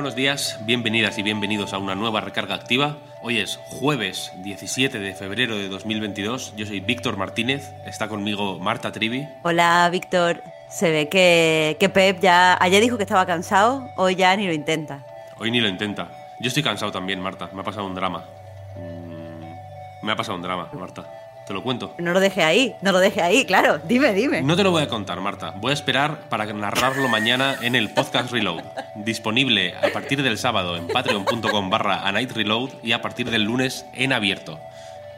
Buenos días, bienvenidas y bienvenidos a una nueva recarga activa. Hoy es jueves 17 de febrero de 2022. Yo soy Víctor Martínez, está conmigo Marta Trivi. Hola Víctor, se ve que, que Pep ya ayer dijo que estaba cansado, hoy ya ni lo intenta. Hoy ni lo intenta. Yo estoy cansado también, Marta. Me ha pasado un drama. Mm, me ha pasado un drama, Marta. Te lo cuento. No lo deje ahí, no lo deje ahí, claro. Dime, dime. No te lo voy a contar, Marta. Voy a esperar para narrarlo mañana en el podcast Reload. Disponible a partir del sábado en patreon.com barra a night reload y a partir del lunes en abierto.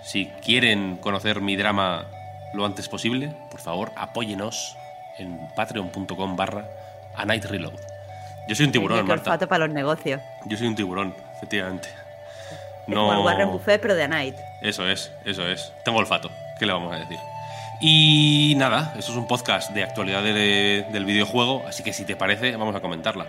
Si quieren conocer mi drama lo antes posible, por favor, apóyenos en patreon.com barra a night reload. Yo soy un tiburón, Marta. para los negocios. Yo soy un tiburón, efectivamente. No. Como el Warren Buffett, pero de a night. Eso es, eso es. Tengo olfato. ¿Qué le vamos a decir? Y nada, esto es un podcast de actualidad de- del videojuego, así que si te parece, vamos a comentarla.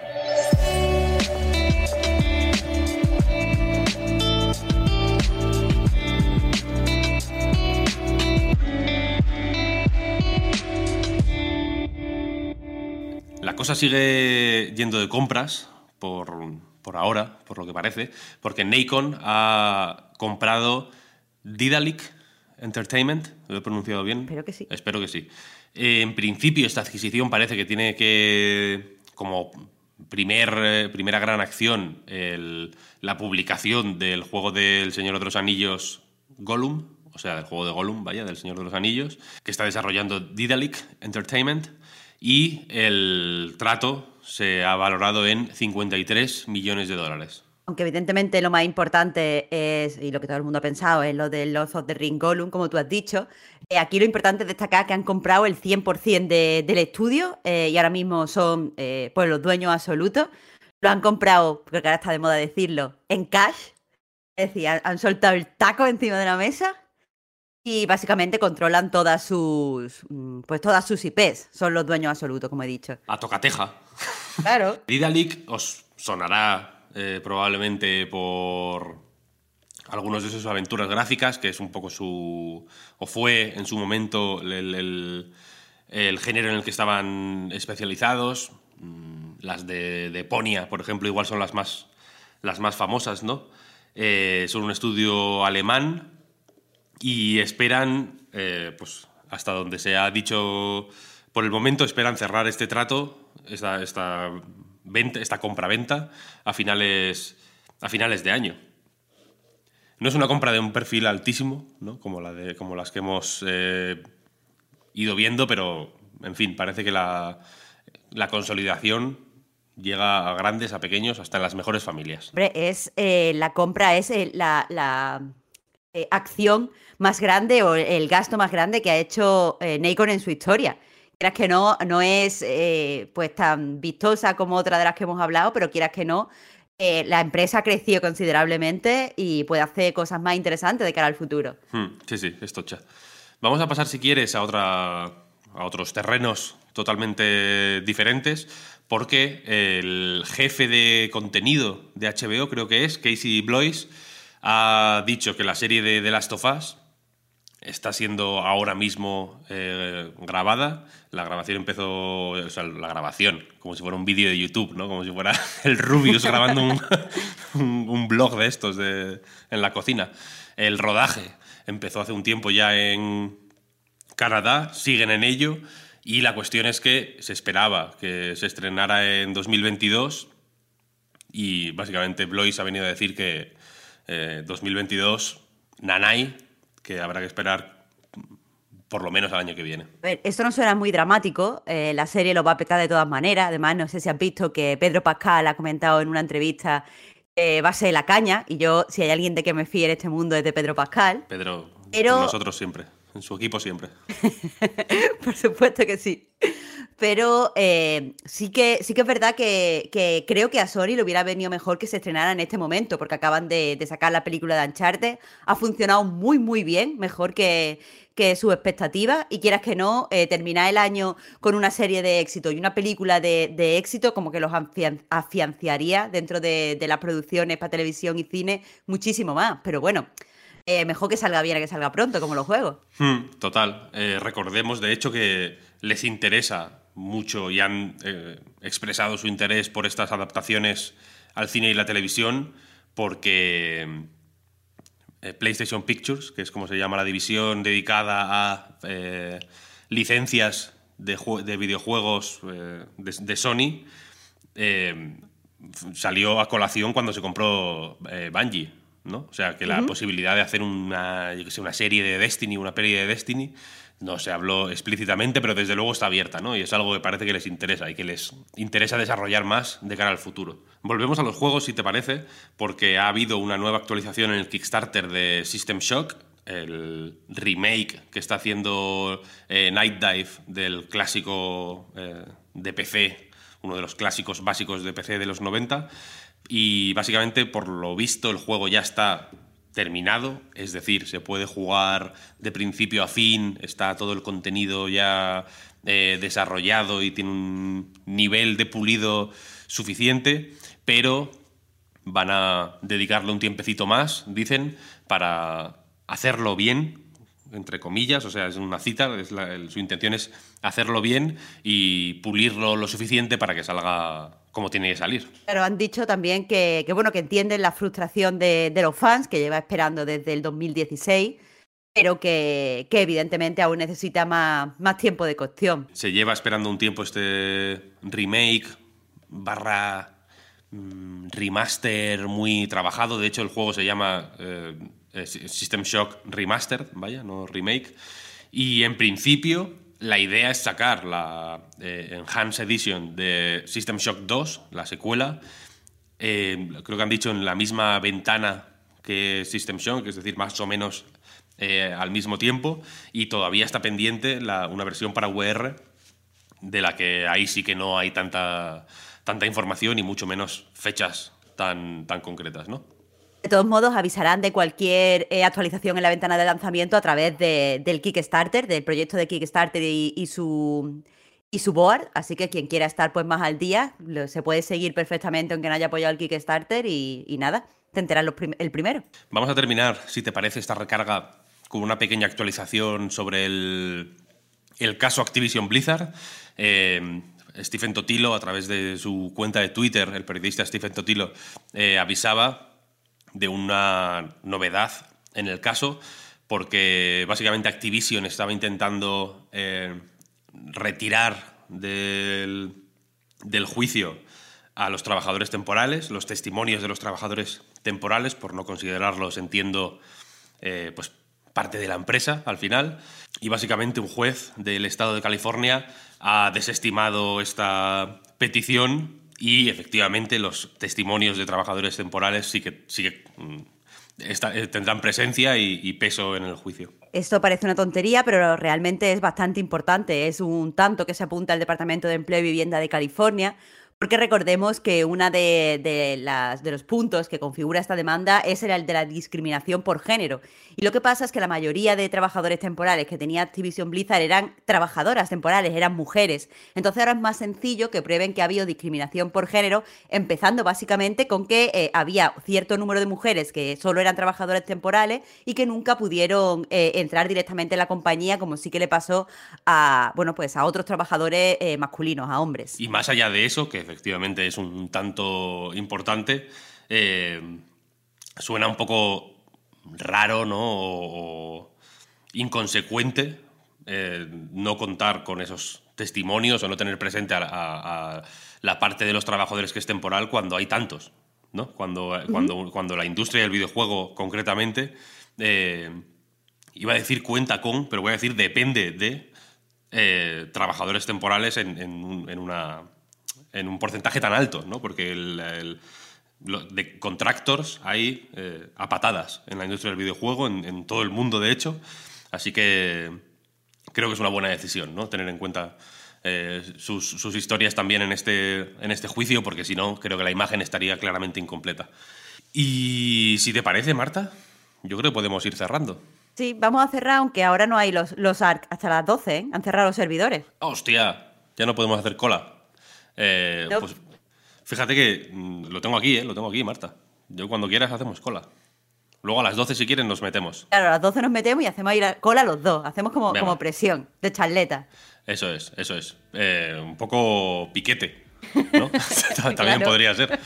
La cosa sigue yendo de compras por, por ahora, por lo que parece, porque Nacon ha comprado Didalic Entertainment, ¿lo he pronunciado bien? Espero que sí. Espero que sí. Eh, en principio, esta adquisición parece que tiene que, como primer, eh, primera gran acción, el- la publicación del juego del Señor de los Anillos Gollum, o sea, del juego de Gollum, vaya, del Señor de los Anillos, que está desarrollando Didalic Entertainment, y el trato se ha valorado en 53 millones de dólares. Aunque evidentemente lo más importante es, y lo que todo el mundo ha pensado, es lo de Lord of the Ring Gollum, como tú has dicho. Eh, aquí lo importante es destacar que han comprado el 100% de- del estudio eh, y ahora mismo son eh, pues los dueños absolutos. Lo han comprado, porque ahora está de moda decirlo, en cash. Es decir, han, han soltado el taco encima de la mesa y básicamente controlan todas sus, mm, pues todas sus IPs. Son los dueños absolutos, como he dicho. A tocateja. Claro. Os sonará eh, probablemente por algunos de sus aventuras gráficas, que es un poco su. o fue en su momento el género en el que estaban especializados. Mm, Las de, de Ponia, por ejemplo, igual son las más, las más famosas, ¿no? Eh, son un estudio alemán y esperan, eh, pues hasta donde se ha dicho por el momento, esperan cerrar este trato, esta, esta, venta, esta compra-venta, a finales, a finales de año. No es una compra de un perfil altísimo, ¿no? como, la de, como las que hemos eh, ido viendo, pero, en fin, parece que la, la consolidación llega a grandes, a pequeños, hasta en las mejores familias. Es eh, la compra es eh, la, la, acción más grande o el gasto más grande que ha hecho Nacon en su historia. Quieras que no, no es eh, pues tan vistosa como otra de las que hemos hablado, pero quieras que no, eh, la empresa ha crecido considerablemente y puede hacer cosas más interesantes de cara al futuro. Hmm, sí, sí, es tocha. Vamos a pasar, si quieres, a, otra, a otros terrenos totalmente diferentes, porque el jefe de contenido de HBO, creo que es, Casey Blois, ha dicho que la serie de The Last of Us está siendo ahora mismo eh, grabada. La grabación empezó, o sea, la grabación, como si fuera un vídeo de YouTube, ¿no? Como si fuera el Rubius grabando un, un- blog de estos de- en la cocina. El rodaje empezó hace un tiempo ya en Canadá, siguen en ello y la cuestión es que se esperaba que se estrenara en 2022 y básicamente Blois ha venido a decir que eh, 2022, Nanay, que habrá que esperar por lo menos al año que viene. A ver, esto no suena muy dramático, eh, la serie lo va a petar de todas maneras, además no sé si has visto que Pedro Pascal ha comentado en una entrevista que va a ser la caña, y yo, si hay alguien de que me fíe en este mundo es de Pedro Pascal, Pedro, Pero- nosotros siempre, en su equipo siempre. por supuesto que sí. Pero eh, sí, que, sí que es verdad que, que creo que a Sony le hubiera venido mejor que se estrenara en este momento, porque acaban de, sacar la película de Uncharted. Ha funcionado muy, muy bien, mejor que, que sus expectativas. Y quieras que no, eh, terminar el año con una serie de éxito y una película de, de éxito, como que los afian- afianciaría dentro de, de las producciones para televisión y cine muchísimo más. Pero bueno, eh, mejor que salga bien a que salga pronto, como los juegos. Hmm, total. Eh, recordemos, de hecho, que les interesa mucho y han eh, expresado su interés por estas adaptaciones al cine y la televisión porque PlayStation Pictures, que es como se llama la división dedicada a licencias de, videojuegos eh, de, Sony, salió a colación cuando se compró Bungie. ¿No? O sea, que la posibilidad de hacer una, una serie de Destiny, una peli de Destiny, no se habló explícitamente, pero desde luego está abierta, ¿no? Y es algo que parece que les interesa y que les interesa desarrollar más de cara al futuro. Volvemos a los juegos, si te parece, porque ha habido una nueva actualización en el Kickstarter de System Shock, el remake que está haciendo eh, Night Dive del clásico eh, de PC, uno de los clásicos básicos de PC de los 90. Y básicamente, por lo visto, el juego ya está terminado, es decir, se puede jugar de principio a fin, está todo el contenido ya eh, desarrollado y tiene un nivel de pulido suficiente, pero van a dedicarle un tiempecito más, dicen, para hacerlo bien, entre comillas, o sea, es una cita, su intención es hacerlo bien y pulirlo lo suficiente para que salga como tiene que salir. Pero han dicho también que, bueno, que entienden la frustración de, los fans, que lleva esperando desde el 2016, pero que, evidentemente aún necesita más, más tiempo de cocción. Se lleva esperando un tiempo este remake barra mm, remaster muy trabajado. De hecho, el juego se llama eh, System Shock Remastered, vaya, no remake. Y en principio la idea es sacar la eh, Enhanced Edition de System Shock 2, la secuela. Eh, creo que han dicho en la misma ventana que System Shock, es decir, más o menos eh, al mismo tiempo. Y todavía está pendiente una versión para VR, de la que ahí sí que no hay tanta, tanta información y mucho menos fechas tan, tan concretas, ¿no? De todos modos, avisarán de cualquier eh, actualización en la ventana de lanzamiento a través del Kickstarter, del proyecto de Kickstarter y, su, y su board. Así que quien quiera estar pues más al día, se puede seguir perfectamente aunque no haya apoyado el Kickstarter y, nada, te enteras el primero. Vamos a terminar, si te parece, esta recarga con una pequeña actualización sobre el, caso Activision Blizzard. Eh, Stephen Totilo, a través de su cuenta de Twitter, el periodista Stephen Totilo, eh, avisaba de una novedad en el caso, porque básicamente Activision estaba intentando eh, retirar del, juicio a los trabajadores temporales, los testimonios de los trabajadores temporales, por no considerarlos, entiendo, eh, pues parte de la empresa al final. Y básicamente un juez del estado de California ha desestimado esta petición y efectivamente los testimonios de trabajadores temporales sí que, sí mm, eh, tendrán presencia y, peso en el juicio. Esto parece una tontería, pero realmente es bastante importante. Es un tanto que se apunta al Departamento de Empleo y Vivienda de California, porque recordemos que uno de, de, los puntos que configura esta demanda es el de la discriminación por género. Y lo que pasa es que la mayoría de trabajadores temporales que tenía Activision Blizzard eran trabajadoras temporales, eran mujeres. Entonces ahora es más sencillo que prueben que ha habido discriminación por género, empezando básicamente con que eh, había cierto número de mujeres que solo eran trabajadoras temporales y que nunca pudieron eh, entrar directamente en la compañía, como sí que le pasó a, bueno, pues a otros trabajadores eh, masculinos, a hombres. Y más allá de eso, que efectivamente es un tanto importante, suena un poco raro, ¿no? O, inconsecuente eh, no contar con esos testimonios o no tener presente a, la parte de los trabajadores que es temporal cuando hay tantos, ¿no? Cuando, cuando, cuando la industria del videojuego concretamente, eh, iba a decir cuenta con, pero voy a decir depende de eh, trabajadores temporales en, en, una, en, un porcentaje tan alto, ¿no? Porque el de contractors hay eh, a patadas en la industria del videojuego, en, todo el mundo de hecho. Así que creo que es una buena decisión, ¿no? Tener en cuenta eh, sus, historias también en este, en este juicio, porque si no, creo que la imagen estaría claramente incompleta. Y si te parece, Marta, yo creo que podemos ir cerrando. Sí, vamos a cerrar, aunque ahora no hay los, los ARC hasta las 12, ¿eh? Han cerrado los servidores. ¡Hostia! Ya no podemos hacer cola. Eh, pues Fíjate que mm, lo tengo aquí, ¿eh? Lo tengo aquí, Marta. Yo cuando quieras hacemos cola. Luego a las 12 si quieren nos metemos. Claro, a las 12 nos metemos y hacemos ahí la cola los dos. Hacemos como, como presión de charleta. Eso es, eso es. Eh, un poco piquete, ¿no? También podría ser.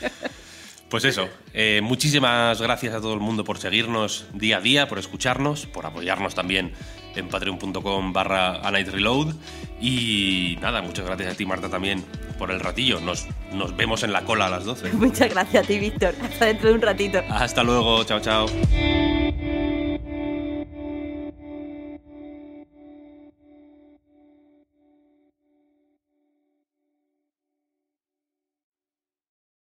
Pues eso, eh, muchísimas gracias a todo el mundo por seguirnos día a día, por escucharnos, por apoyarnos también en patreon.com barra Reload. Y nada, muchas gracias a ti Marta también por el ratillo. Nos, nos vemos en la cola a las 12. Muchas gracias a ti Víctor. Hasta dentro de un ratito. Hasta luego, chao chao.